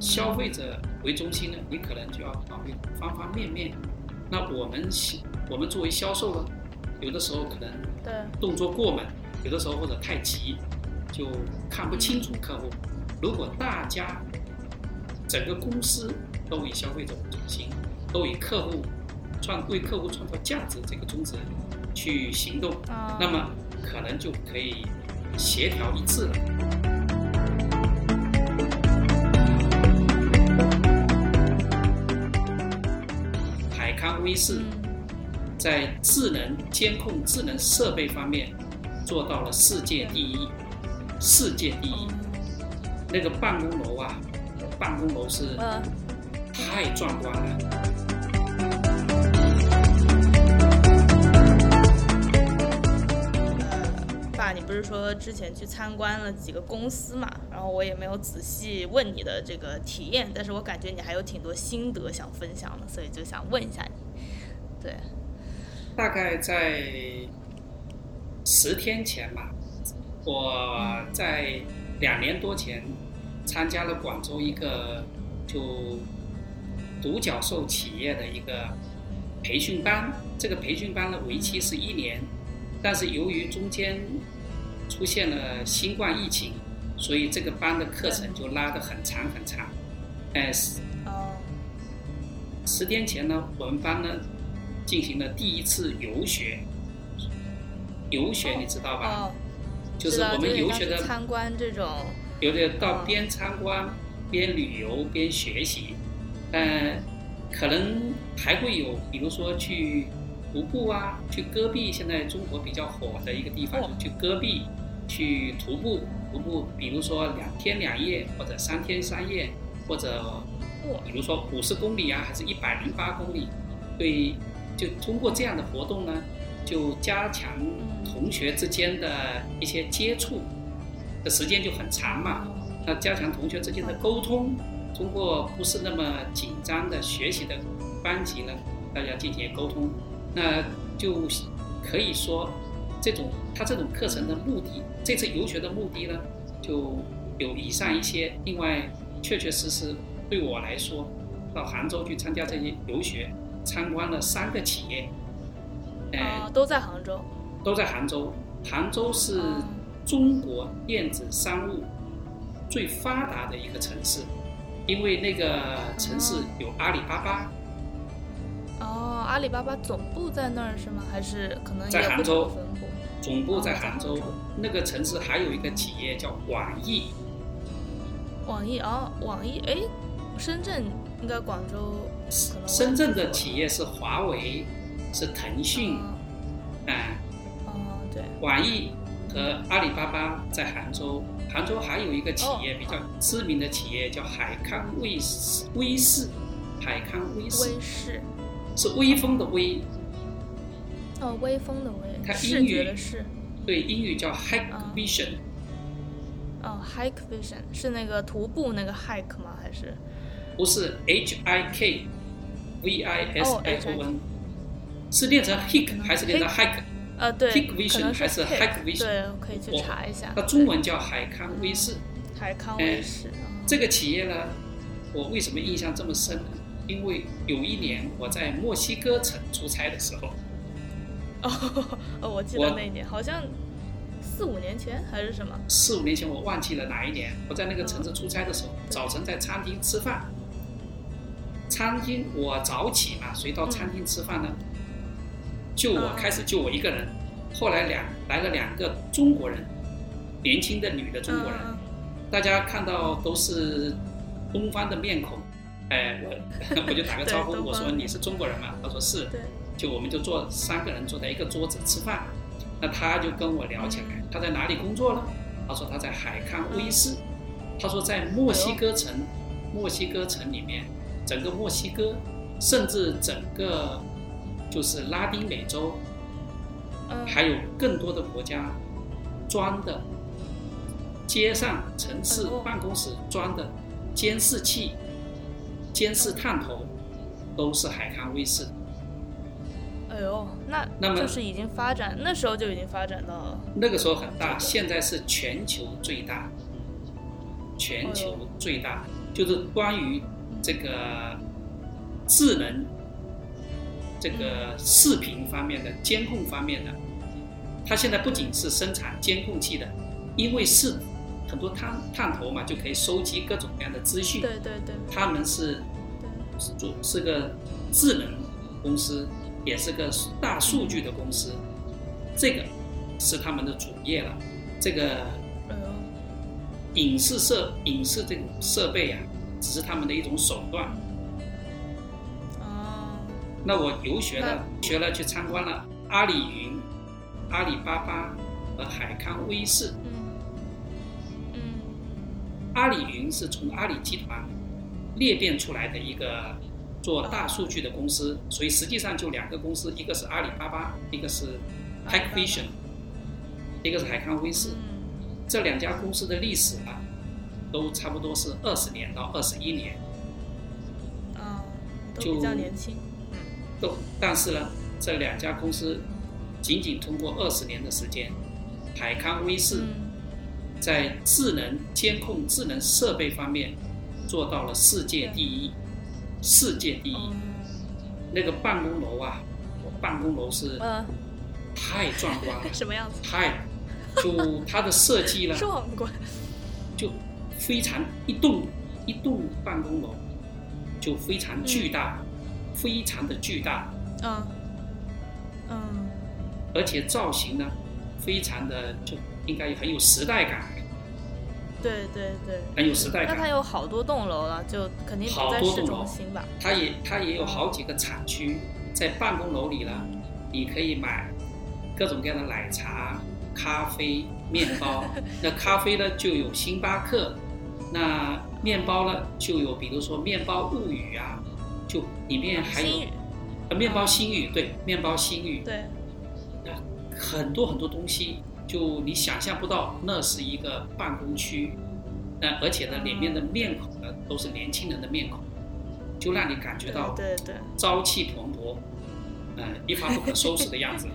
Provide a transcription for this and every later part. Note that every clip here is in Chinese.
消费者为中心呢，你可能就要考虑方方面面。那我们销我们作为销售呢，有的时候可能对，动作过猛，有的时候或者太急，就看不清楚客户。如果大家整个公司都以消费者为中心，都以客户创为客户创造价值这个宗旨去行动，啊，那么可能就可以协调一致了。威视嗯，在智能监控、智能设备方面做到了世界第一，世界第一。那个办公楼啊，办公楼是嗯，太壮观了。爸，你不是说之前去参观了几个公司嘛？然后我也没有仔细问你的这个体验，但是我感觉你还有挺多心得想分享的，所以就想问一下你。对，大概在十天前吧，我在两年多前参加了广州一个就独角兽企业的一个培训班。这个培训班的为期是一年，但是由于中间出现了新冠疫情，所以这个班的课程就拉得很长很长。哎，十，十天前呢，我们班呢进行了第一次游学。游学你知道吧？哦，就是我们游学的，参观这种，有的到嗯边参观边旅游边学习，嗯，可能还会有，比如说去徒步啊，去戈壁，现在中国比较火的一个地方，哦就去戈壁去徒步，徒步，比如说两天两夜或者三天三夜，或者，比如说五十公里啊，还是一百零八公里，对，就通过这样的活动呢，就加强同学之间的一些接触的时间就很长嘛。那加强同学之间的沟通，通过不是那么紧张的学习的班级呢，大家进行沟通，那就可以说，这种他这种课程的目的，这次游学的目的呢，就有以上一些。另外，确确实实对我来说，到杭州去参加这些游学，参观了三个企业，呃，哦，都在杭州。都在杭州。杭州是哦中国电子商务最发达的一个城市，因为那个城市有阿里巴巴，哦，阿里巴巴总部在那儿是吗？还是可能在杭州分部？总部在杭州。那个城市还有一个企业叫网易，网易哦，网易哎，深圳应该广州深圳的企业是华为，是腾讯，哦哎、哦对，网易和阿里巴巴在杭州。杭州还有一个企业哦比较知名的企业叫海康威视，威视，海康威视。威视。是威风的威，哦，威风的威，它视英语。觉的视。对，英语叫 Hike 啊 Vision，、哦，hike vision 是那个徒步那个 hike 吗？还是？不是 H I K V I S 哦 I，HIK O N，是念成 hik 还是念成 hike？呃对 Hike 可 vision 还是 hike hike vision？对，我可以去查一下。它中文叫海康威视。海康哎威视。哦这个企业呢，我为什么印象这么深呢？因为有一年我在墨西哥城出差的时候，哦 哦，我记得那一年好像四五年前还是什么？四五年前我忘记了哪一年，我在那个城市出差的时候，早晨在餐厅吃饭。餐厅我早起嘛，谁到餐厅吃饭呢，就我嗯。开始就我一个人，后来两来了两个中国人，年轻的女的中国人，嗯大家看到都是东方的面孔，哎，我 我就打个招呼，我说你是中国人吗？他说是，就我们就坐三个人坐在一个桌子吃饭，那他就跟我聊起来，他在哪里工作呢？他说他在海康威视，他说在墨西哥城，墨西哥城里面，整个墨西哥，甚至整个就是拉丁美洲，嗯，还有更多的国家装的街上、城市办公室装的监视器、监视探头，都是海康威视的。哎呦，那那么就是已经发展，那时候就已经发展到那个时候很大，现在是全球最大，全球最大。就是关于这个智能这个视频方面的监控方面的，它现在不仅是生产监控器的，因为是很多探探头嘛，就可以收集各种各样的资讯。对对对，他们是主是个智能公司，也是个大数据的公司，这个是他们的主业了。这个呃，影视设影视这种设备啊，只是他们的一种手段。哦，那我游学了，学了去参观了阿里云、阿里巴巴和海康威视。嗯嗯阿里云是从阿里集团裂变出来的一个做大数据的公司，所以实际上就两个公司，一个是阿里巴巴，一个是 TechVision，一个是海康威视。嗯这两家公司的历史啊，都差不多是二十年到二十一年，啊，都就比较年轻。嗯都但是呢，这两家公司仅仅通过二十年的时间，海康威视嗯在智能监控、智能设备方面做到了世界第一，世界第一。嗯那个办公楼啊，我办公楼是呃，太壮观了，什么样子？太就它的设计呢，壮观。就非常一栋一栋办公楼就非常巨大，非常的巨大，嗯嗯而且造型呢，非常的就应该很有时代感，对对对。很有时代感那它。有好多栋楼了，就肯定不好在市多栋楼中心吧？它也它也有好几个产区，在办公楼里呢，你可以买各种各样的奶茶、咖啡、面包。那咖啡呢就有星巴克，那面包呢就有比如说面包物语啊，就里面还有呃面包新语对面包新语，对，那很多很多东西，就你想象不到，那是一个办公区，那而且呢里面的面孔呢都是年轻人的面孔，就让你感觉到对对对。朝气蓬勃，嗯、一发不可收拾的样子。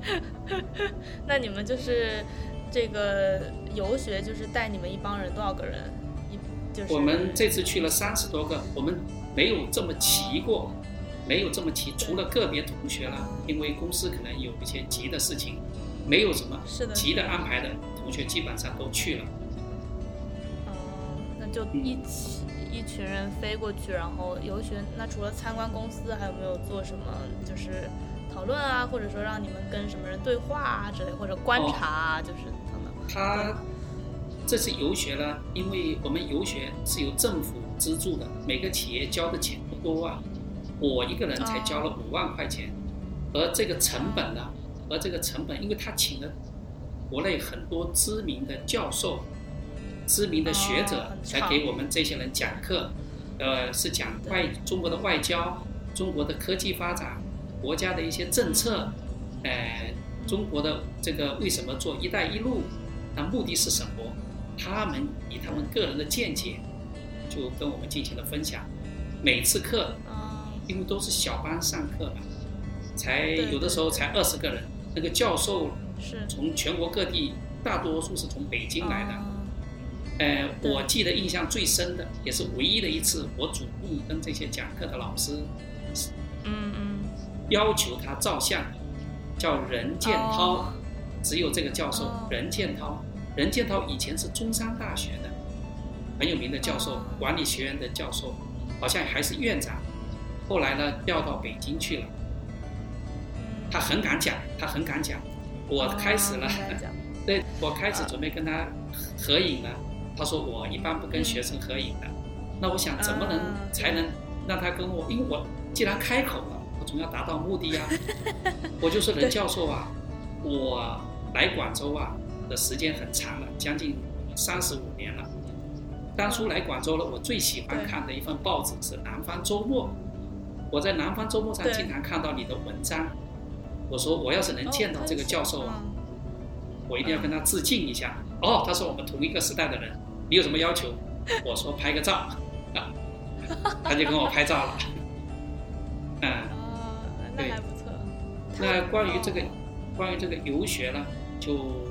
那你们就是这个游学，就是带你们一帮人多少个人？一就是我们这次去了三十多个，我们没有这么齐过，没有这么齐，除了个别同学了，因为公司可能有一些急的事情，没有什么是的急的安排的同学基本上都去了。哦，那就嗯一起、一群人飞过去，然后游学。那除了参观公司，还有没有做什么就是讨论啊，或者说让你们跟什么人对话啊之类，或者观察啊，就是等等。他这次游学呢，因为我们游学是由政府资助的，每个企业交的钱不多啊，我一个人才交了五万块钱，而这个成本呢，而这个成本，因为他请了国内很多知名的教授、知名的学哦者很来给我们这些人讲课，呃，是讲外中国的外交、中国的科技发展、国家的一些政策，呃，中国的这个为什么做“一带一路”，那目的是什么？他们以他们个人的见解，就跟我们进行了分享。每次课，啊、因为都是小班上课嘛，才有的时候才二十个人。那个教授是从全国各地，大多数是从北京来的。啊呃，我记得印象最深的，也是唯一的一次，我主动跟这些讲课的老师嗯嗯，要求他照相，叫任建涛，哦只有这个教授哦任建涛。任建涛以前是中山大学的很有名的教授哦，管理学院的教授，好像还是院长。后来呢，调到北京去了。他很敢讲，他很敢讲。我开始了 对我开始准备跟他合影了。他说我一般不跟学生合影的。那我想怎么能啊才能让他跟我？因为我既然开口了，我总要达到目的呀。我就说任教授啊，我来广州啊的时间很长了，将近三十五年了。当初来广州了，我最喜欢看的一份报纸是《南方周末》。我在《南方周末》上经常看到你的文章。我说我要是能见到这个教授啊，嗯我一定要跟他致敬一下。哦，他说我们同一个时代的人，你有什么要求？我说拍个照，啊，他就跟我拍照了。嗯，哦，还不错。那关于这个哦关于这个游学呢，就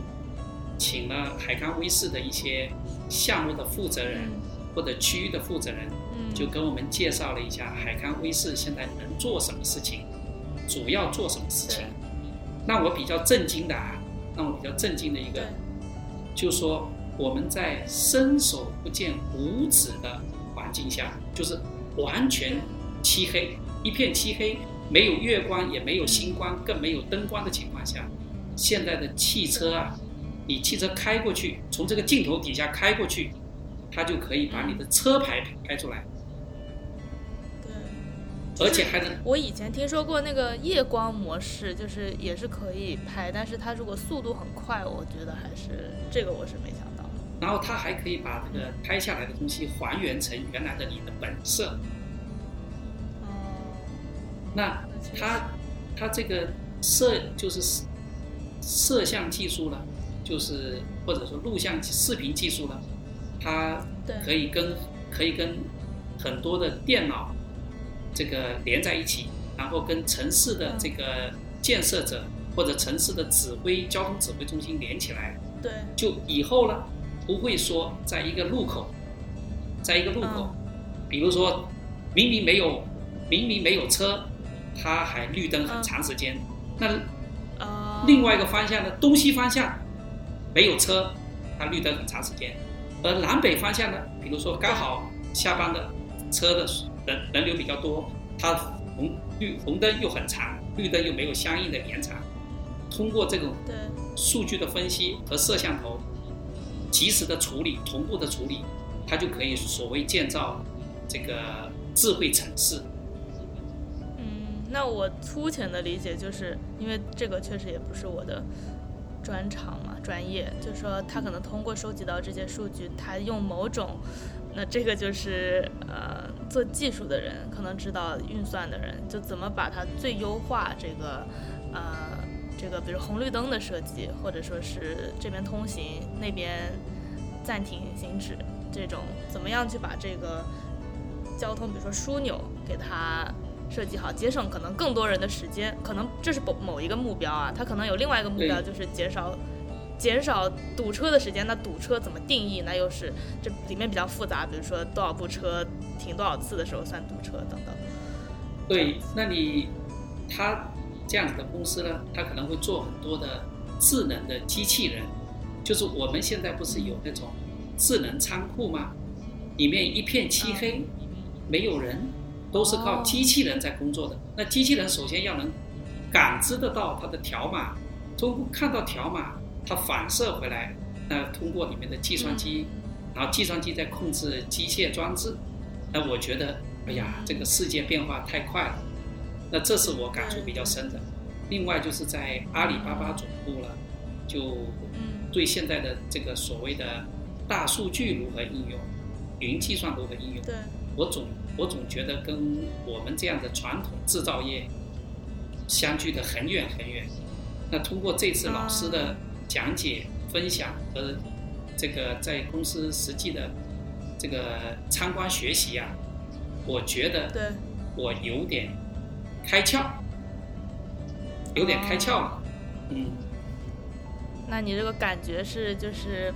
请了海康威视的一些项目的负责人，嗯。或者区域的负责人，嗯，就跟我们介绍了一下海康威视现在能做什么事情，主要做什么事情。那我比较震惊的啊，让我比较震惊的一个，就说我们在伸手不见五指的环境下，就是完全漆黑，一片漆黑，没有月光，也没有星光，更没有灯光的情况下，现在的汽车啊，你汽车开过去，从这个镜头底下开过去，它就可以把你的车牌拍出来。而且还能，我以前听说过那个夜光模式，就是也是可以拍，但是它如果速度很快，我觉得还是这个我是没想到。然后它还可以把这个拍下来的东西还原成原来的你的本色。哦。那它它这个摄就是摄像技术呢，就是或者说录像视频技术呢，它可以跟可以跟很多的电脑。这个连在一起，然后跟城市的这个建设者或者城市的指挥交通指挥中心连起来，对，就以后呢，不会说在一个路口，在一个路口，比如说明明没有明明没有车，它还绿灯很长时间，那另外一个方向呢，东西方向没有车，它绿灯很长时间，而南北方向呢，比如说刚好下班的车的。人人流比较多，它红绿红灯又很长，绿灯又没有相应的延长。通过这种数据的分析和摄像头及时的处理、同步的处理，它就可以所谓建造这个智慧城市。那我粗浅的理解就是，因为这个确实也不是我的专长嘛，专业，就是说他可能通过收集到这些数据，他用某种。那这个就是呃，做技术的人可能知道运算的人，就怎么把它最优化这个呃这个，比如红绿灯的设计，或者说是这边通行那边暂停行止这种，怎么样去把这个交通，比如说枢纽给它设计好，节省可能更多人的时间，可能这是某某一个目标啊，它可能有另外一个目标就是减少。减少堵车的时间，那堵车怎么定义？那又是这里面比较复杂，比如说多少部车停多少次的时候算堵车等等。对，那你他这样子的公司呢，他可能会做很多的智能的机器人，就是我们现在不是有那种智能仓库吗？里面一片漆黑，没有人，都是靠机器人在工作的。那机器人首先要能感知得到它的条码，通过看到条码。它反射回来，那通过里面的计算机，然后计算机在控制机械装置，那我觉得，哎呀，这个世界变化太快了，那这是我感触比较深的。另外就是在阿里巴巴总部了，就对现在的这个所谓的大数据如何应用，云计算如何应用，我总我总觉得跟我们这样的传统制造业相距的很远很远。那通过这次老师的。讲解、分享和这个在公司实际的这个参观学习啊，我觉得我有点开窍，有点开窍了，嗯。那你这个感觉是就是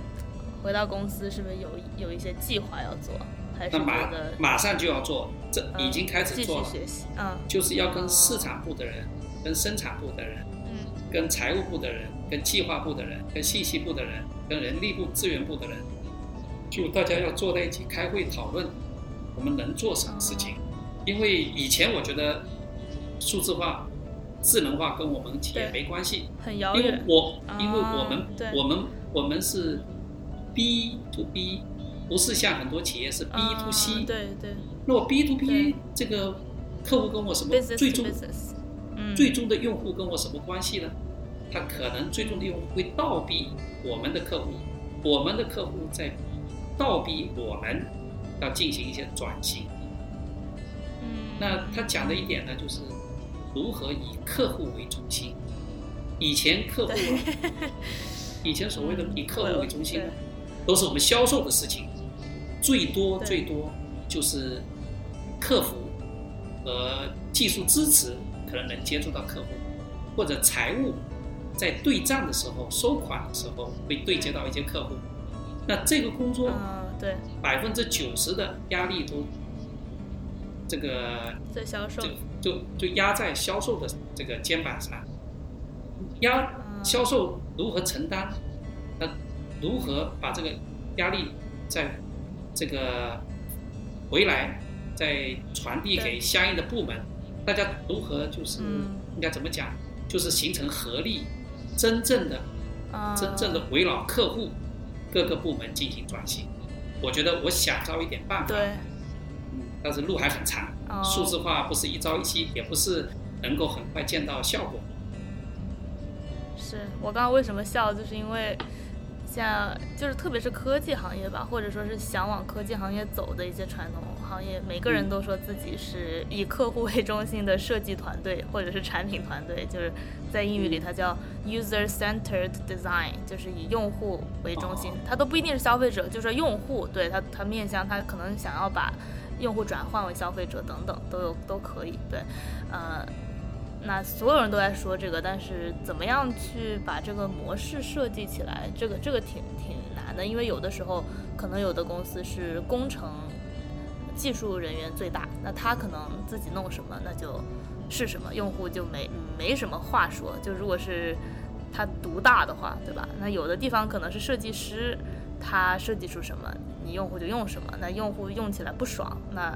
回到公司是不是有有一些计划要做？还是马马上就要做，这已经开始做了，嗯，就是要跟市场部的人、跟生产部的人、嗯，跟财务部的人。跟计划部的人、跟信息部的人、跟人力部、资源部的人，就大家要坐在一起开会讨论，我们能做什么事情？因为以前我觉得数字化、智能化跟我们企业没关系，很遥远。因为我因为我们我们我们是 B to B，不是像很多企业是 B to C。对对。那我 B to B 这个客户跟我什么最终最终的用户跟我什么关系呢？他可能最终的用户会倒逼我们的客户，我们的客户在倒逼我们要进行一些转型。嗯，那他讲的一点呢，就是如何以客户为中心。以前客户，以前所谓的以客户为中心，都是我们销售的事情，最多最多就是客服和技术支持可能能接触到客户，或者财务。在对账的时候、收款的时候，会对接到一些客户。那这个工作对，百分之九十的压力都这个在销售就就就压在销售的这个肩膀上，压销售如何承担？那如何把这个压力在这个回来再传递给相应的部门？大家如何就是应该怎么讲？就是形成合力，真正的真正的围绕客户各个部门进行转型。我觉得我想到一点办法，对，嗯，但是路还很长，数字化不是一朝一夕，也不是能够很快见到效果。是我刚刚为什么笑，就是因为。像就是特别是科技行业吧，或者说是想往科技行业走的一些传统行业，每个人都说自己是以客户为中心的设计团队或者是产品团队，就是在英语里它叫 user-centered design，就是以用户为中心，它都不一定是消费者，就是用户，对它它面向它可能想要把用户转换为消费者等等都有都可以，对，呃。那所有人都在说这个，但是怎么样去把这个模式设计起来，这个这个挺挺难的，因为有的时候可能有的公司是工程技术人员最大，那他可能自己弄什么，那就是什么，用户就没没什么话说。就如果是他独大的话，对吧？那有的地方可能是设计师，他设计出什么，你用户就用什么，那用户用起来不爽，那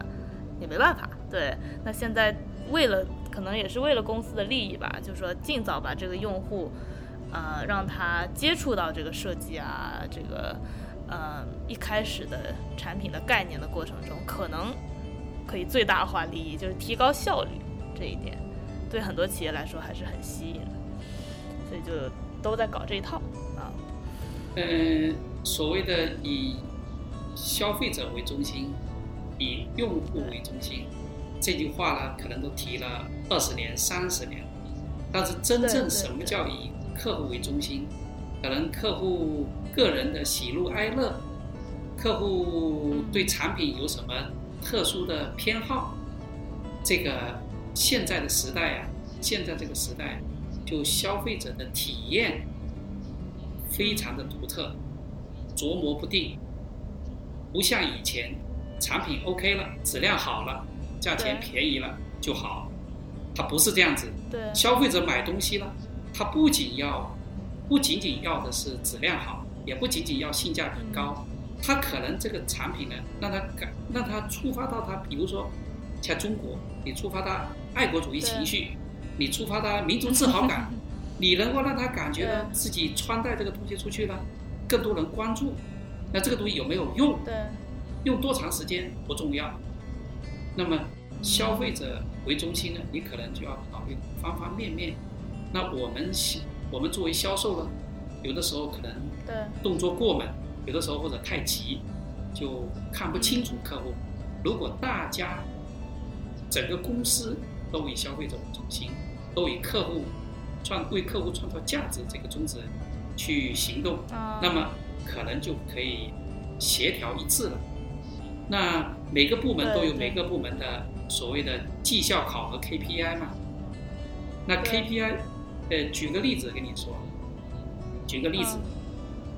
也没办法。对，那现在为了。可能也是为了公司的利益吧，就是说尽早把这个用户，呃，让他接触到这个设计啊，这个，呃，一开始的产品的概念的过程中，可能可以最大化利益，就是提高效率这一点，对很多企业来说还是很吸引的，所以就都在搞这一套啊。嗯，所谓的以消费者为中心，以用户为中心。这句话呢，可能都提了二十年、三十年，但是真正什么叫以客户为中心？可能客户个人的喜怒哀乐，客户对产品有什么特殊的偏好？这个现在的时代啊，现在这个时代，就消费者的体验非常的独特，琢磨不定，不像以前，产品 OK 了，质量好了。价钱便宜了就好，它不是这样子。对，消费者买东西呢，他不仅要，不仅仅要的是质量好，也不仅仅要性价比高，他可能这个产品呢，让他感，让他触发到他，比如说，像中国，你触发他爱国主义情绪，你触发他民族自豪感，你能够让他感觉到自己穿戴这个东西出去了，更多人关注，那这个东西有没有用？对，用多长时间不重要。那么，消费者为中心呢？你可能就要考虑方方面面。那我们销，我们作为销售呢，有的时候可能动作过猛，有的时候或者太急，就看不清楚客户。如果大家整个公司都以消费者为中心，都以客户创为客户创造价值这个宗旨去行动，那么可能就可以协调一致了。那每个部门都有每个部门的所谓的绩效考核 KPI 嘛？那 KPI，呃，举个例子跟你说，举个例子，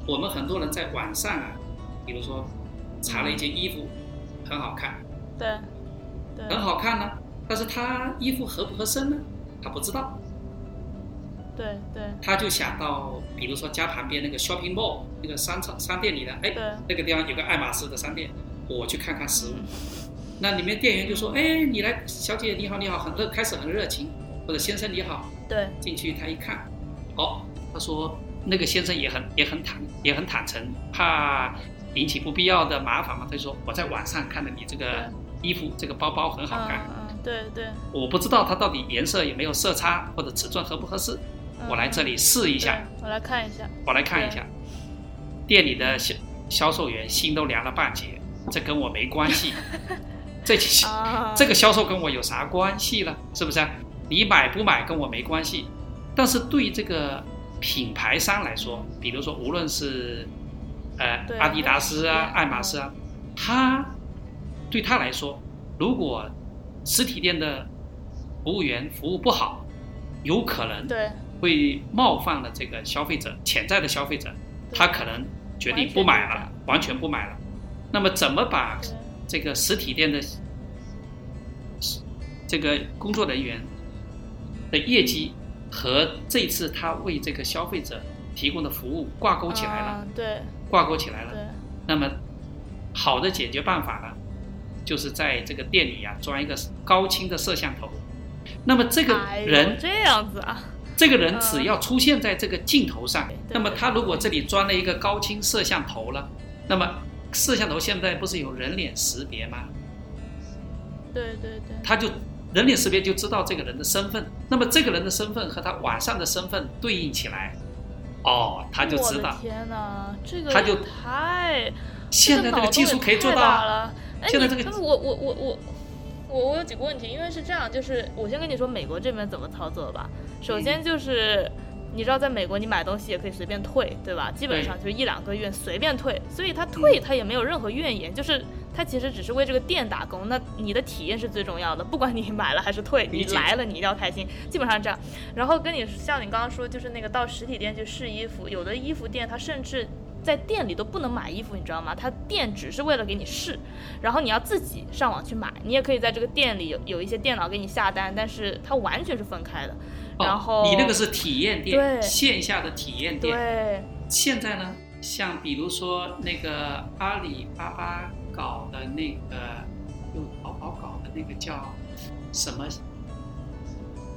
我们很多人在网上啊，比如说查了一件衣服，很好看，对，很好看呢，但是他衣服合不合身呢？他不知道，对对，他就想到，比如说家旁边那个 shopping mall 那个商场商店里的，哎，那个地方有个爱马仕的商店。我去看看实物，那里面店员就说：“哎，你来，小姐你好，你好，很热，开始很热情，或者先生你好。”对，进去他一看，哦，他说那个先生也很也很坦也很坦诚，怕引起不必要的麻烦嘛，他就说我在网上看的你这个衣服这个包包很好看，嗯，对对，我不知道它到底颜色有没有色差或者尺寸合不合适，我来这里试一下，我来看一下，我来看一下，店里的销销售员心都凉了半截。这跟我没关系，这 这个销售跟我有啥关系呢？是不是？你买不买跟我没关系，但是对这个品牌商来说，比如说无论是呃阿迪达斯啊、爱马仕啊，他对他来说，如果实体店的服务员服务不好，有可能会冒犯了这个消费者，潜在的消费者，他可能决定不买了，完全不买了。那么怎么把对这个实体店的这个工作人员的业绩和这次他为这个消费者提供的服务挂钩起来了，啊对。挂钩起来了。那么好的解决办法呢，就是在这个店里啊装一个高清的摄像头。那么这个人，这样子啊，这个人只要出现在这个镜头上对，那么他如果这里装了一个高清摄像头了，那么摄像头现在不是有人脸识别吗？对对对，他就人脸识别就知道这个人的身份，那么这个人的身份和他晚上的身份对应起来，哦，他就知道。天哪，这个他就太现在这个技术可以做到啊，了。哎，现在这个我我我我我我有几个问题，因为是这样，就是我先跟你说美国这边怎么操作吧。首嗯先就是。你知道，在美国你买东西也可以随便退，对吧？基本上就是一两个月随便退，所以他退他也没有任何怨言，就是他其实只是为这个店打工。那你的体验是最重要的，不管你买了还是退，你来了你一定要开心，基本上这样。然后跟你像你刚刚说，就是那个到实体店去试衣服，有的衣服店它甚至在店里都不能买衣服，你知道吗？他店只是为了给你试，然后你要自己上网去买。你也可以在这个店里有有一些电脑给你下单，但是它完全是分开的。然后、哦，你那个是体验店，对线下的体验店。对现在呢，像比如说那个阿里巴巴搞的那个，用淘宝搞的那个叫什么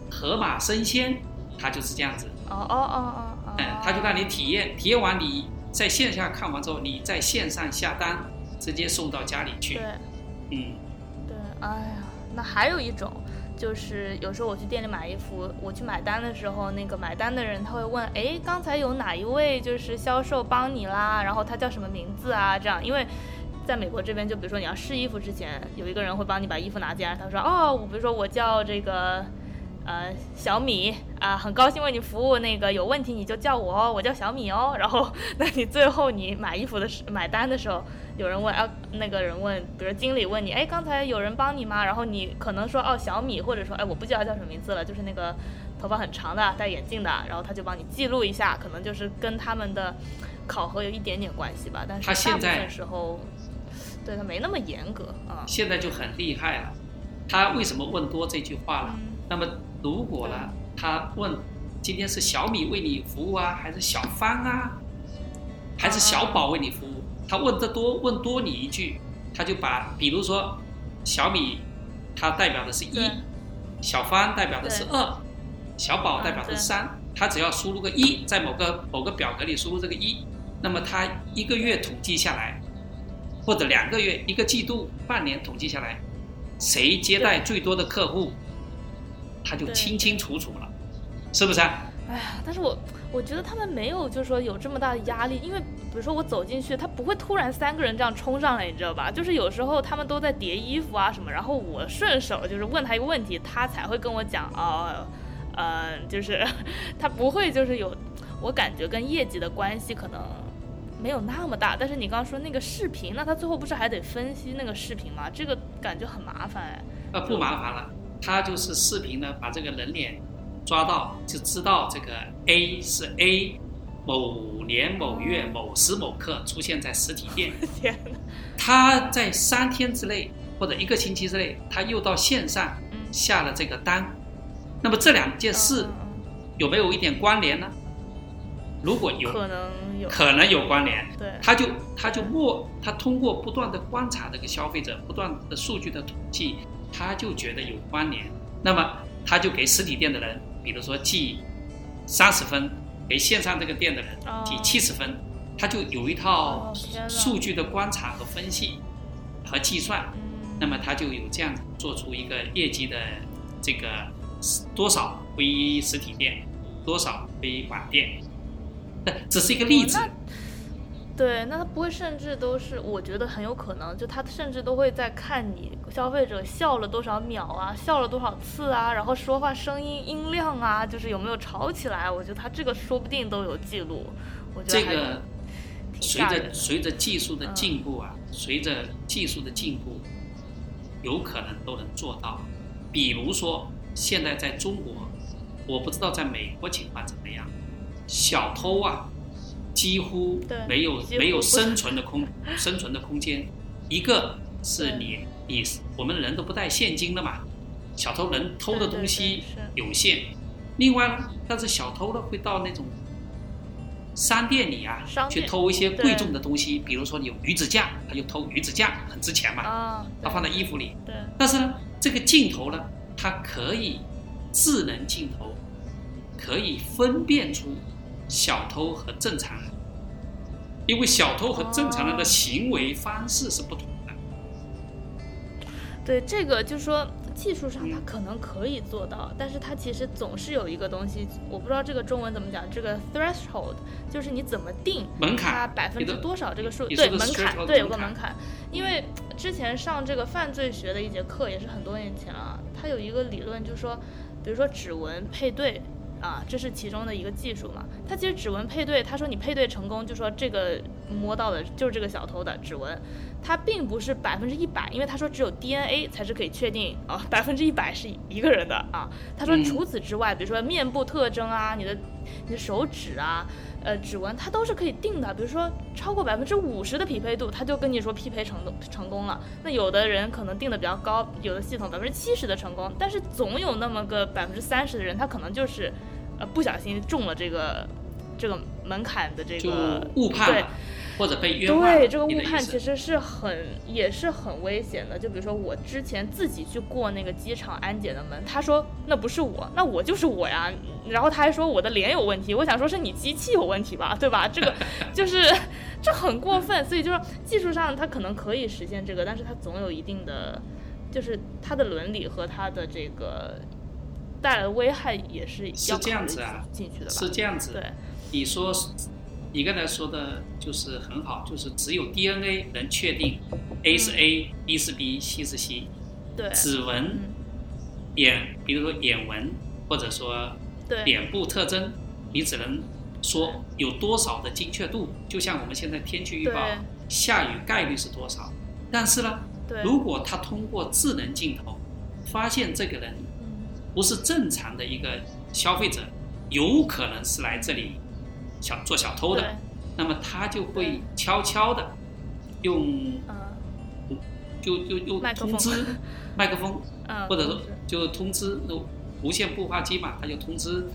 盒马生鲜，它就是这样子。哦哦哦哦哦，嗯，他就让你体验，体验完你在线下看完之后，你在线上下单，直接送到家里去对。嗯，对，哎呀，那还有一种。就是有时候我去店里买衣服，我去买单的时候，那个买单的人他会问，哎，刚才有哪一位就是销售帮你啦？然后他叫什么名字啊？这样，因为在美国这边，就比如说你要试衣服之前，有一个人会帮你把衣服拿进来，他说，哦，我比如说我叫这个。呃，小米啊、很高兴为你服务。那个有问题你就叫我哦，我叫小米哦。然后，那你最后你买衣服的时买单的时候，有人问啊，那个人问，比如经理问你，哎，刚才有人帮你吗？然后你可能说哦小米，或者说哎我不记得他叫什么名字了，就是那个头发很长的戴眼镜的，然后他就帮你记录一下，可能就是跟他们的考核有一点点关系吧。但是大部他现在分时候，对他没那么严格啊。现在就很厉害了。他为什么问多这句话了？嗯那么如果呢，他问今天是小米为你服务啊，还是小芳啊，还是小宝为你服务？他问的多，问多你一句，他就把，比如说小米，它代表的是一，小芳代表的是对二，小宝代表的是三。他只要输入个一，在某个某个表格里输入这个一，那么他一个月统计下来，或者两个月、一个季度、半年统计下来，谁接待最多的客户，他就清清楚楚了，是不是啊？哎呀，但是我我觉得他们没有，就是说有这么大的压力，因为比如说我走进去，他不会突然三个人这样冲上来，你知道吧？就是有时候他们都在叠衣服啊什么，然后我顺手就是问他一个问题，他才会跟我讲哦，呃，就是 他不会就是有，我感觉跟业绩的关系可能。没有那么大，但是你刚刚说那个视频，那他最后不是还得分析那个视频吗？这个感觉很麻烦哎。呃，不麻烦了，他就是视频呢，把这个人脸抓到，就知道这个 A 是 A，某年某月某时某刻出现在实体店，天哪，他在三天之内或者一个星期之内，他又到线上嗯，下了这个单，那么这两件事有没有一点关联呢？如果有，嗯可能有，可能有关联，对，他就他就默，他通过不断的观察这个消费者，不断的数据的统计，他就觉得有关联，那么他就给实体店的人，比如说记三十分，给线上这个店的人哦。记七十分，他就有一套数据的观察和分析和计算，嗯，那么他就有这样做出一个业绩的这个多少归实体店，多少归网店，那只是一个例子。哦对，那他不会甚至都是，我觉得很有可能，就他甚至都会在看你消费者笑了多少秒啊，笑了多少次啊，然后说话声音音量啊，就是有没有吵起来，我觉得他这个说不定都有记录。我觉得这个随着。随着技术的进步啊，随着技术的进步，有可能都能做到。比如说，现在在中国，我不知道在美国情况怎么样，小偷啊，几乎没有乎没有生存的空 生存的空间。一个是你你我们人都不带现金的嘛，小偷能偷的东西有限。另外呢，但是小偷呢会到那种商店里啊，去偷一些贵重的东西，比如说你有鱼子酱，他就偷鱼子酱，很值钱嘛，他放在衣服里。但是呢，这个镜头呢，它可以智能镜头，可以分辨出小偷和正常人。因为小偷和正常人的行为方式是不同的。对，这个就是说技术上它可能可以做到，但是它其实总是有一个东西，我不知道这个中文怎么讲，这个 threshold 就是你怎么定门槛，它百分之多少这个数，对门槛，对有个门槛。因为之前上这个犯罪学的一节课也是很多年前了，它有一个理论就是说，比如说指纹配对。啊，这是其中的一个技术嘛？他其实指纹配对，他说你配对成功，就说这个摸到的就是这个小偷的指纹，它并不是百分之一百，因为他说只有 DNA 才是可以确定啊，百分之一百是一个人的啊。他说除此之外，比如说面部特征啊，你的你的手指啊，呃，指纹，它都是可以定的。比如说超过百分之五十的匹配度，他就跟你说匹配成成功了。那有的人可能定的比较高，有的系统百分之七十的成功，但是总有那么个百分之三十的人，他可能就是。呃，不小心中了这个这个门槛的这个误判，对，或者被冤枉。对，这个误判其实是很也是很危险的。就比如说我之前自己去过那个机场安检的门，他说那不是我，那我就是我呀。然后他还说我的脸有问题，我想说是你机器有问题吧，对吧？这个 就是这很过分。所以就是技术上它可能可以实现这个，但是它总有一定的，就是它的伦理和它的这个。带来的危害也是是这样子啊，进去的吧是这样子。对，你说，你刚才说的就是很好，就是只有 DNA 能确定 A 是 A，B 是 B，C 是 C。对。指纹、眼，比如说眼纹，或者说脸部特征，你只能说有多少的精确度。就像我们现在天气预报，下雨概率是多少？但是呢，如果他通过智能镜头发现这个人。不是正常的一个消费者，有可能是来这里小做小偷的，那么他就会悄悄的用，就就用通知麦克风，或者说就通知无线步话机嘛，他就通知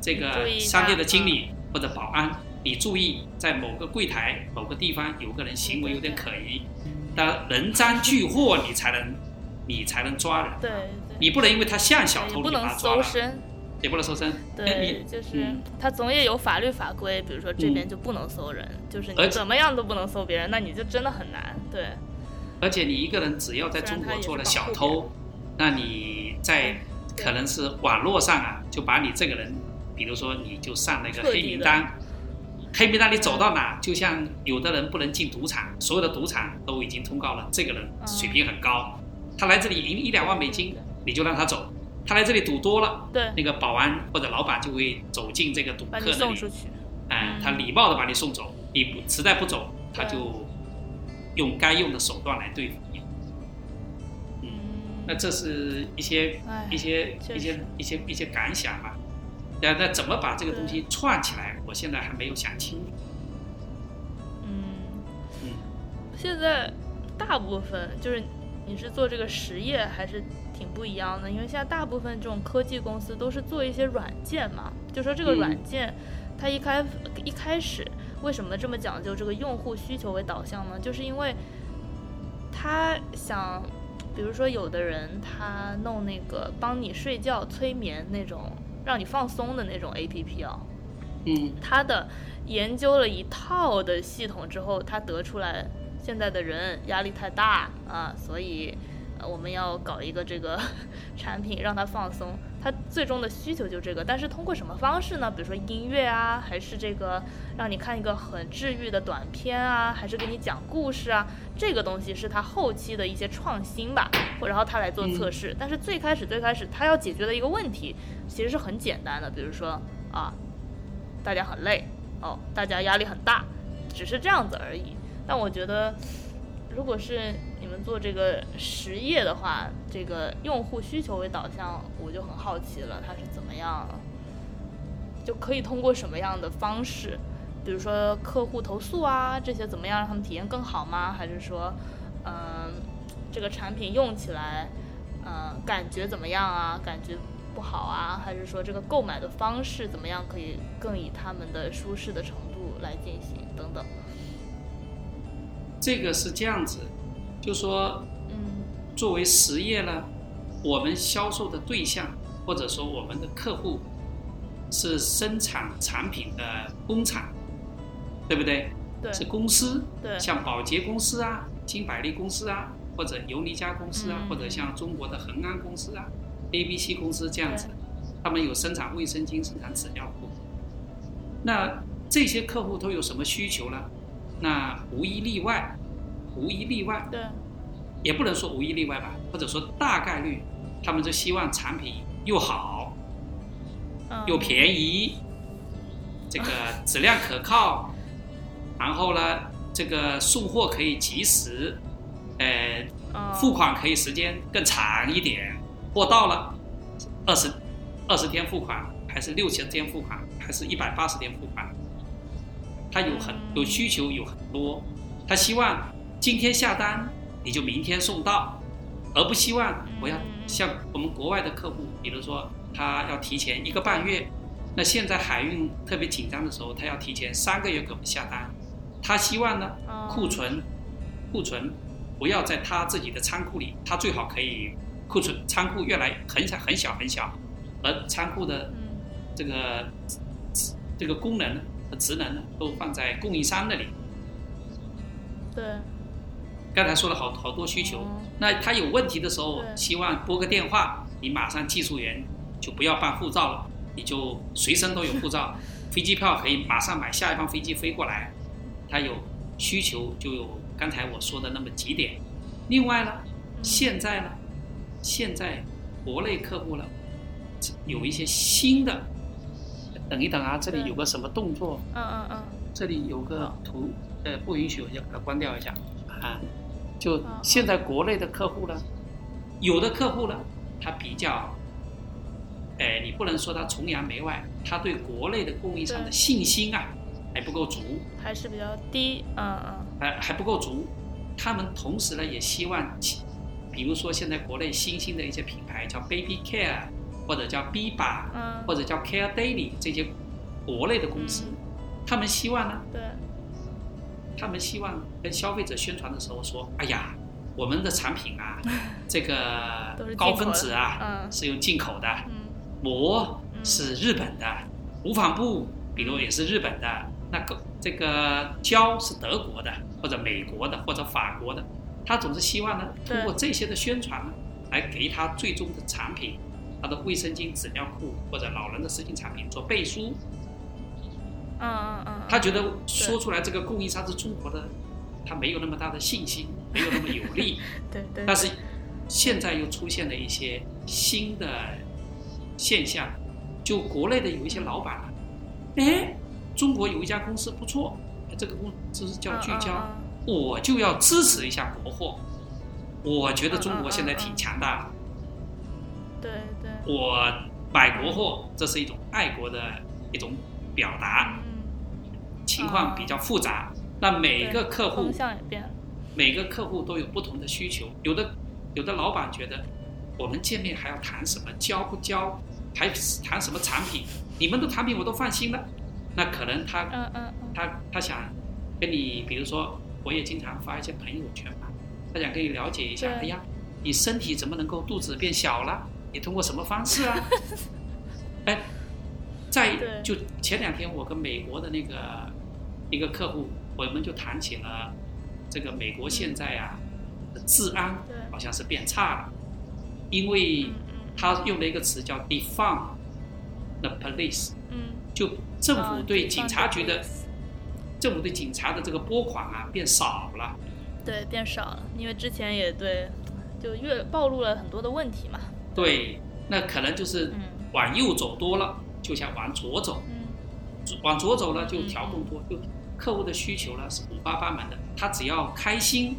这个商店的经理或者保安，你注意在某个柜台某个地方有个人行为有点可疑，当人赃俱获，你才能你才能抓人。对。你不能因为他像小偷，你不能搜身，也不能搜身。对，就是他总也有法律法规，比如说这边就不能搜人，就是你怎么样都不能搜别人，那你就真的很难。对。而且你一个人只要在中国做了小偷，那你在可能是网络上啊，就把你这个人，比如说你就上那个黑名单，黑名单你走到哪，就像有的人不能进赌场，所有的赌场都已经通告了，这个人水平很高，他来这里赢一两万美金。你就让他走，他来这里赌多了，对，那个保安或者老板就会走进这个赌客那里，送出去，哎，他礼貌的把你送走，你不实在不走，他就用该用的手段来对付你。嗯，那这是一些一些一些一些一些感想吧。那那怎么把这个东西串起来？我现在还没有想清楚。嗯嗯，现在大部分就是。你是做这个实业还是挺不一样的？因为现在大部分这种科技公司都是做一些软件嘛，就说这个软件，它一开一开始为什么这么讲究这个用户需求为导向呢？就是因为他想，比如说有的人他弄那个帮你睡觉催眠那种让你放松的那种 A P P 啊，嗯，他的研究了一套的系统之后，他得出来。现在的人压力太大啊，所以，呃，我们要搞一个这个 产品让他放松。他最终的需求就这个，但是通过什么方式呢？比如说音乐啊，还是这个让你看一个很治愈的短片啊，还是给你讲故事啊？这个东西是他后期的一些创新吧，然后他来做测试。但是最开始最开始他要解决的一个问题其实是很简单的，比如说啊，大家很累哦，大家压力很大，只是这样子而已。但我觉得，如果是你们做这个实业的话，这个用户需求为导向，我就很好奇了，它是怎么样，就可以通过什么样的方式，比如说客户投诉啊这些，怎么样让他们体验更好吗？还是说，嗯，这个产品用起来，嗯，感觉怎么样啊？感觉不好啊？还是说这个购买的方式怎么样？可以更以他们的舒适的程度来进行等等。这个是这样子，就说，嗯，作为实业呢，我们销售的对象或者说我们的客户是生产产品的工厂，对不对？对，是公司，对，像宝洁公司啊、金百利公司啊，或者尤尼佳公司啊，嗯或者像中国的恒安公司啊、A、B、C 公司这样子，他们有生产卫生巾、生产纸尿裤。那这些客户都有什么需求呢？那无一例外，无一例外，对，也不能说无一例外吧，或者说大概率，他们就希望产品又好嗯，又便宜，这个质量可靠，然后呢，这个送货可以及时，呃，嗯。付款可以时间更长一点，货到了，二十二十天付款，还是六十天付款，还是一百八十天付款？他有很有需求有很多，他希望今天下单你就明天送到，而不希望我要像我们国外的客户，比如说他要提前一个半月，那现在海运特别紧张的时候，他要提前三个月给我们下单，他希望呢嗯库存库存不要在他自己的仓库里，他最好可以库存仓库越来很小很小很小，而仓库的嗯。这个这个功能和职能呢，都放在供应商那里。对，刚才说了好好多需求哦，那他有问题的时候，希望拨个电话，你马上技术员就不要办护照了，你就随身都有护照，飞机票可以马上买下一班飞机飞过来。他有需求就有刚才我说的那么几点。另外呢，现在呢，现在国内客户呢，有一些新的。等一等啊，这里有个什么动作？嗯嗯嗯，这里有个图，呃，不允许，我就把它关掉一下啊。就现在国内的客户呢，有的客户呢，他比较，哎，你不能说他崇洋媚外，他对国内的供应商的信心啊还不够足，还是比较低，嗯嗯。还还不够足。他们同时呢，也希望，比如说现在国内新兴的一些品牌叫 Baby Care，或者叫 B 吧，嗯，或者叫 Care Daily 这些国内的公司，他们希望呢。对，他们希望跟消费者宣传的时候说：“哎呀，我们的产品啊，这个高分子啊嗯是用进口的，嗯膜嗯是日本的，无纺布比如也是日本的，那个这个胶是德国的，或者美国的，或者法国的。他总是希望呢，通过这些的宣传呢，来给他最终的产品，他的卫生巾、纸尿裤或者老人的湿巾产品做背书。嗯嗯嗯，他觉得说出来这个供应商是中国的，他没有那么大的信心，没有那么有力。对对，但是现在又出现了一些新的现象，就国内的有一些老板啊，哎，中国有一家公司不错，这个公司叫聚焦，我就要支持一下国货。我觉得中国现在挺强大的，嗯对对，我买国货，这是一种爱国的一种表达。嗯，情况比较复杂，那每个客户方向也变了，每个客户都有不同的需求，有的有的老板觉得我们见面还要谈什么交不交，还谈什么产品，你们的产品我都放心了，那可能他嗯嗯嗯，他他想跟你，比如说我也经常发一些朋友圈嘛，他想跟你了解一下，哎呀，你身体怎么能够肚子变小了？你通过什么方式啊？哎，在就前两天我跟美国的那个一个客户，我们就谈起了这个美国现在啊治安好像是变差了，因为他用了一个词叫 defund the police，嗯，就政府啊对警察局的的政府对警察的这个拨款啊变少了。对变少了，因为之前也对，就越暴露了很多的问题嘛，对，那可能就是嗯往右走多了，就想往左走，嗯。往左走了就调更多，就客户的需求呢是五花八门的，他只要开心，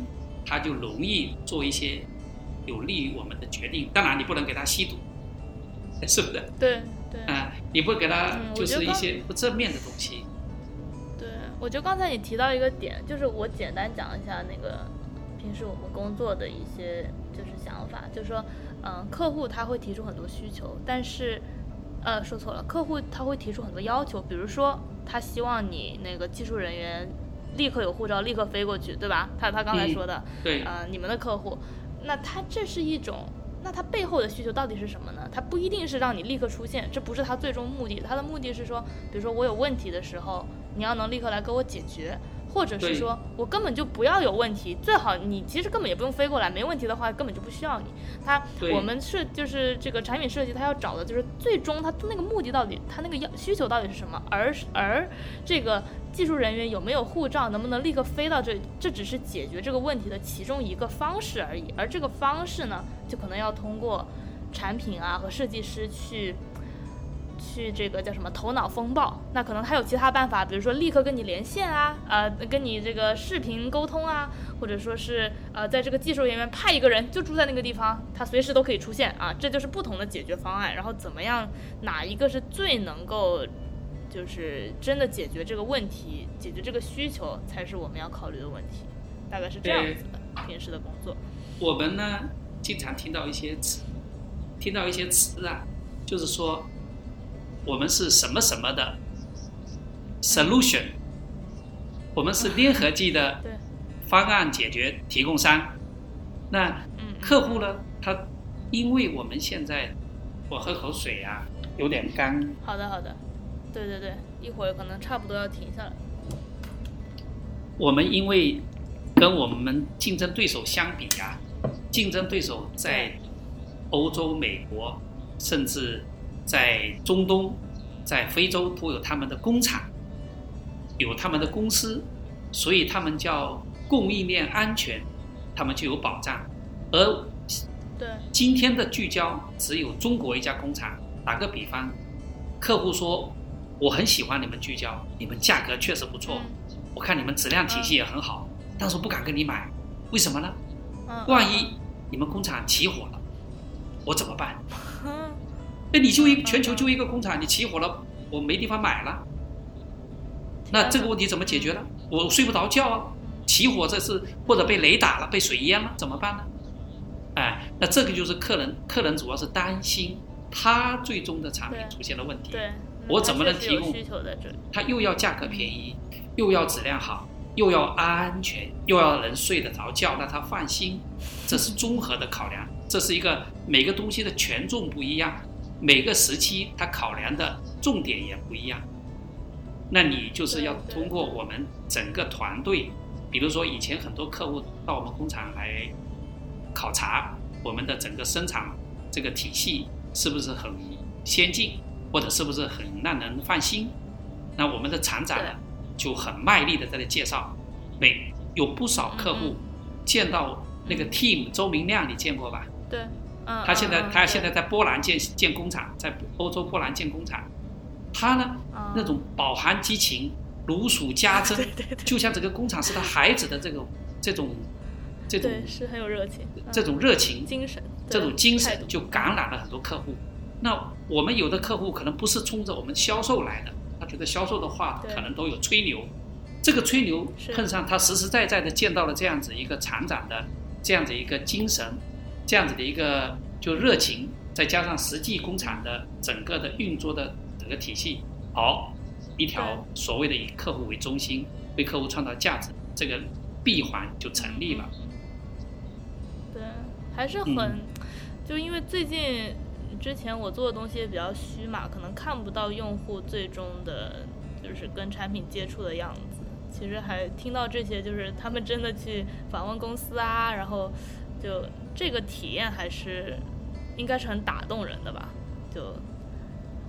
他就容易做一些有利于我们的决定。当然，你不能给他吸毒，是不是？对对。啊、你不给他就是一些不正面的东西。对，我觉得刚才你提到一个点，就是我简单讲一下那个平时我们工作的一些就是想法，就是说，嗯，客户他会提出很多需求，但是，呃，说错了，客户他会提出很多要求，比如说他希望你那个技术人员立刻有护照，立刻飞过去，对吧？他他刚才说的，对，呃，你们的客户，那他这是一种。那他背后的需求到底是什么呢？他不一定是让你立刻出现，这不是他最终目的。他的目的是说，比如说我有问题的时候，你要能立刻来给我解决，或者是说我根本就不要有问题，最好你其实根本也不用飞过来，没问题的话根本就不需要你。他我们是就是这个产品设计，他要找的就是最终他那个目的到底，他那个要需求到底是什么？而而这个。技术人员有没有护照，能不能立刻飞到这？这只是解决这个问题的其中一个方式而已。而这个方式呢，就可能要通过产品啊和设计师去去这个叫什么头脑风暴。那可能他有其他办法，比如说立刻跟你连线啊，呃，跟你这个视频沟通啊，或者说是呃，在这个技术人员派一个人就住在那个地方，他随时都可以出现啊。这就是不同的解决方案。然后怎么样，哪一个是最能够？就是真的解决这个问题，解决这个需求才是我们要考虑的问题，大概是这样子的。平时的工作，我们呢经常听到一些词，听到一些词啊，就是说我们是什么什么的 solution，我们是粘合剂的方案解决提供商。那客户呢，他因为我们现在我喝口水啊，有点干。好的，好的。对对对，一会儿可能差不多要停下来。我们因为跟我们竞争对手相比呀，竞争对手在欧洲、美国，甚至在中东、在非洲都有他们的工厂，有他们的公司，所以他们叫供应链安全，他们就有保障。而对今天的聚焦只有中国一家工厂。打个比方，客户说。我很喜欢你们聚焦，你们价格确实不错，我看你们质量体系也很好，但是不敢跟你买，为什么呢？万一你们工厂起火了，我怎么办？那你就一全球就一个工厂，你起火了，我没地方买了，那这个问题怎么解决呢？我睡不着觉啊！起火这是或者被雷打了，被水淹了，怎么办呢？哎，那这个就是客人，客人主要是担心他最终的产品出现了问题。对。我怎么能提供？他又要价格便宜，又要质量好，又要安全，又要能睡得着觉，让他放心。这是综合的考量，这是一个每个东西的权重不一样，每个时期他考量的重点也不一样。那你就是要通过我们整个团队，比如说以前很多客户到我们工厂来考察我们的整个生产这个体系是不是很先进。或者是不是很让人放心？那我们的厂长呢就很卖力的在那介绍，每有不少客户见到那个 team 周明亮，你见过吧？对，嗯，他现在他现在在波兰建建工厂，在欧洲波兰建工厂，他呢那种饱含激情、如数家珍，就像这个工厂是他孩子的这种这种这种是很有热情，这种热情精神，这种精神就感染了很多客户。那我们有的客户可能不是冲着我们销售来的，他觉得销售的话可能都有吹牛，这个吹牛碰上他实实在在的见到了这样子一个厂长的这样子一个精神，这样子的一个就热情，再加上实际工厂的整个的运作的整个体系，好，一条所谓的以客户为中心，为客户创造价值，这个闭环就成立了。对，还是很，就因为最近。之前我做的东西也比较虚嘛，可能看不到用户最终的，就是跟产品接触的样子。其实还听到这些，就是他们真的去访问公司啊，然后就这个体验还是应该是很打动人的吧？就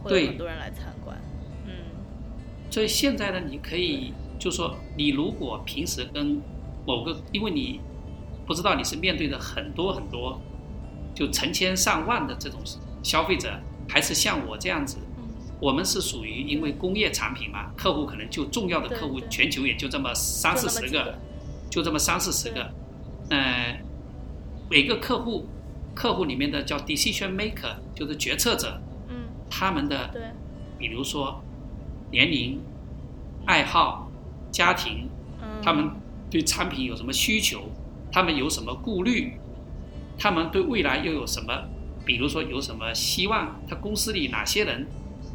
会有很多人来参观。嗯。所以现在呢，你可以就说，你如果平时跟某个，因为你不知道你是面对着很多很多，就成千上万的这种。消费者还是像我这样子，我们是属于因为工业产品嘛，客户可能就重要的客户，全球也就这么三四十个，就这么三四十个，嗯，每个客户，客户里面的叫 decision maker，就是决策者，嗯，他们的，比如说年龄、爱好、家庭，他们对产品有什么需求，他们有什么顾虑，他们对未来又有什么，比如说有什么希望，他公司里哪些人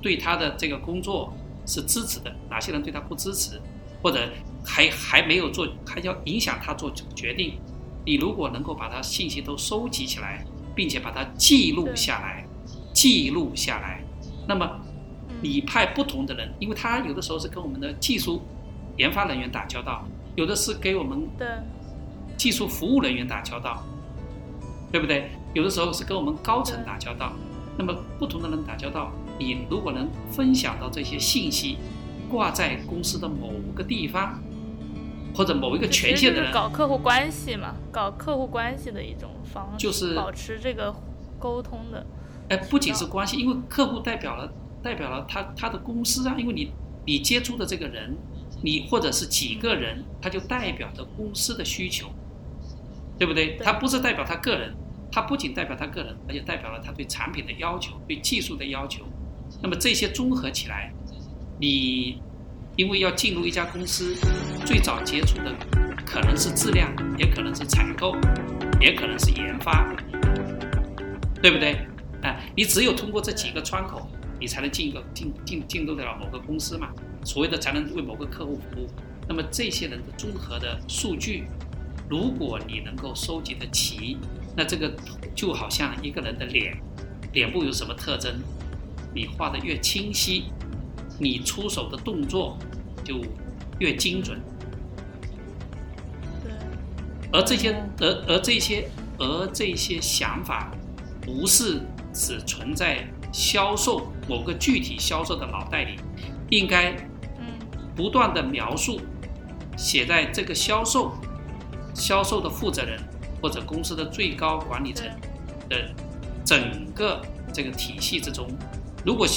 对他的这个工作是支持的，哪些人对他不支持，或者还还没有做，还要影响他做决定。你如果能够把它信息都收集起来，并且把它记录下来，记录下来，那么你派不同的人，因为他有的时候是跟我们的技术研发人员打交道，有的是给我们的技术服务人员打交道，对不对？有的时候是跟我们高层打交道。那么不同的人打交道，你如果能分享到这些信息，挂在公司的某个地方。或者某一个权限的人搞客户关系嘛，搞客户关系的一种方式，就是保持这个沟通的。哎，不仅是关系，因为客户代表了代表了他他的公司啊，因为你你接触的这个人，你或者是几个人，他就代表着公司的需求，对不对？他不是代表他个人，他不仅代表他个人，而且代表了他对产品的要求、对技术的要求。那么这些综合起来，你。因为要进入一家公司，最早接触的可能是质量，也可能是采购，也可能是研发，对不对？啊，你只有通过这几个窗口，你才能进一个进进进入得了某个公司嘛。所谓的才能为某个客户服务。那么这些人的综合的数据，如果你能够收集的齐，那这个就好像一个人的脸，脸部有什么特征，你画的越清晰，你出手的动作。就越精准，对。而这些，而而这些，而这些想法，不是只存在销售某个具体销售的脑袋里，应该，不断的描述，写在这个销售，销售的负责人或者公司的最高管理层的整个这个体系之中。如果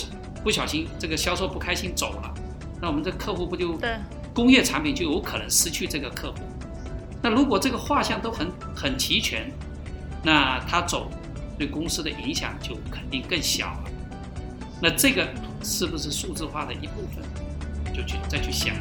不小心这个销售不开心走了。那我们这客户不就对工业产品就有可能失去这个客户？那如果这个画像都很很齐全，那他走对公司的影响就肯定更小了。那这个是不是数字化的一部分？就去再去想。